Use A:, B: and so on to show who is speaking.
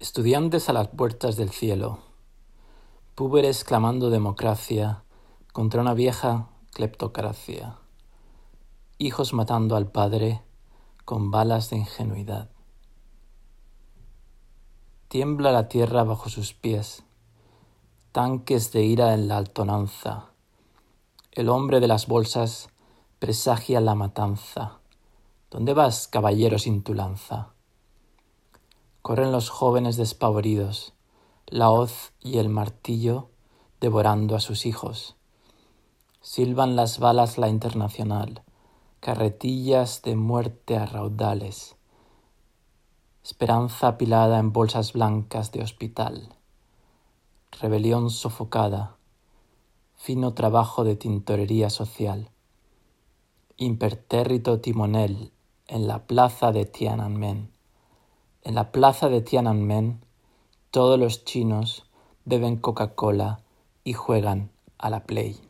A: Estudiantes a las puertas del cielo, púberes clamando democracia contra una vieja cleptocracia, hijos matando al padre con balas de ingenuidad. Tiembla la tierra bajo sus pies, tanques de ira en la altonanza. El hombre de las bolsas presagia la matanza. ¿Dónde vas, caballero sin tu lanza? Corren los jóvenes despavoridos, la hoz y el martillo devorando a sus hijos. Silban las balas la internacional, carretillas de muerte a raudales. Esperanza apilada en bolsas blancas de hospital. Rebelión sofocada, fino trabajo de tintorería social. Impertérrito timonel en la plaza de Tiananmen en la plaza de Tiananmen, todos los chinos beben Coca-Cola y juegan a la Play.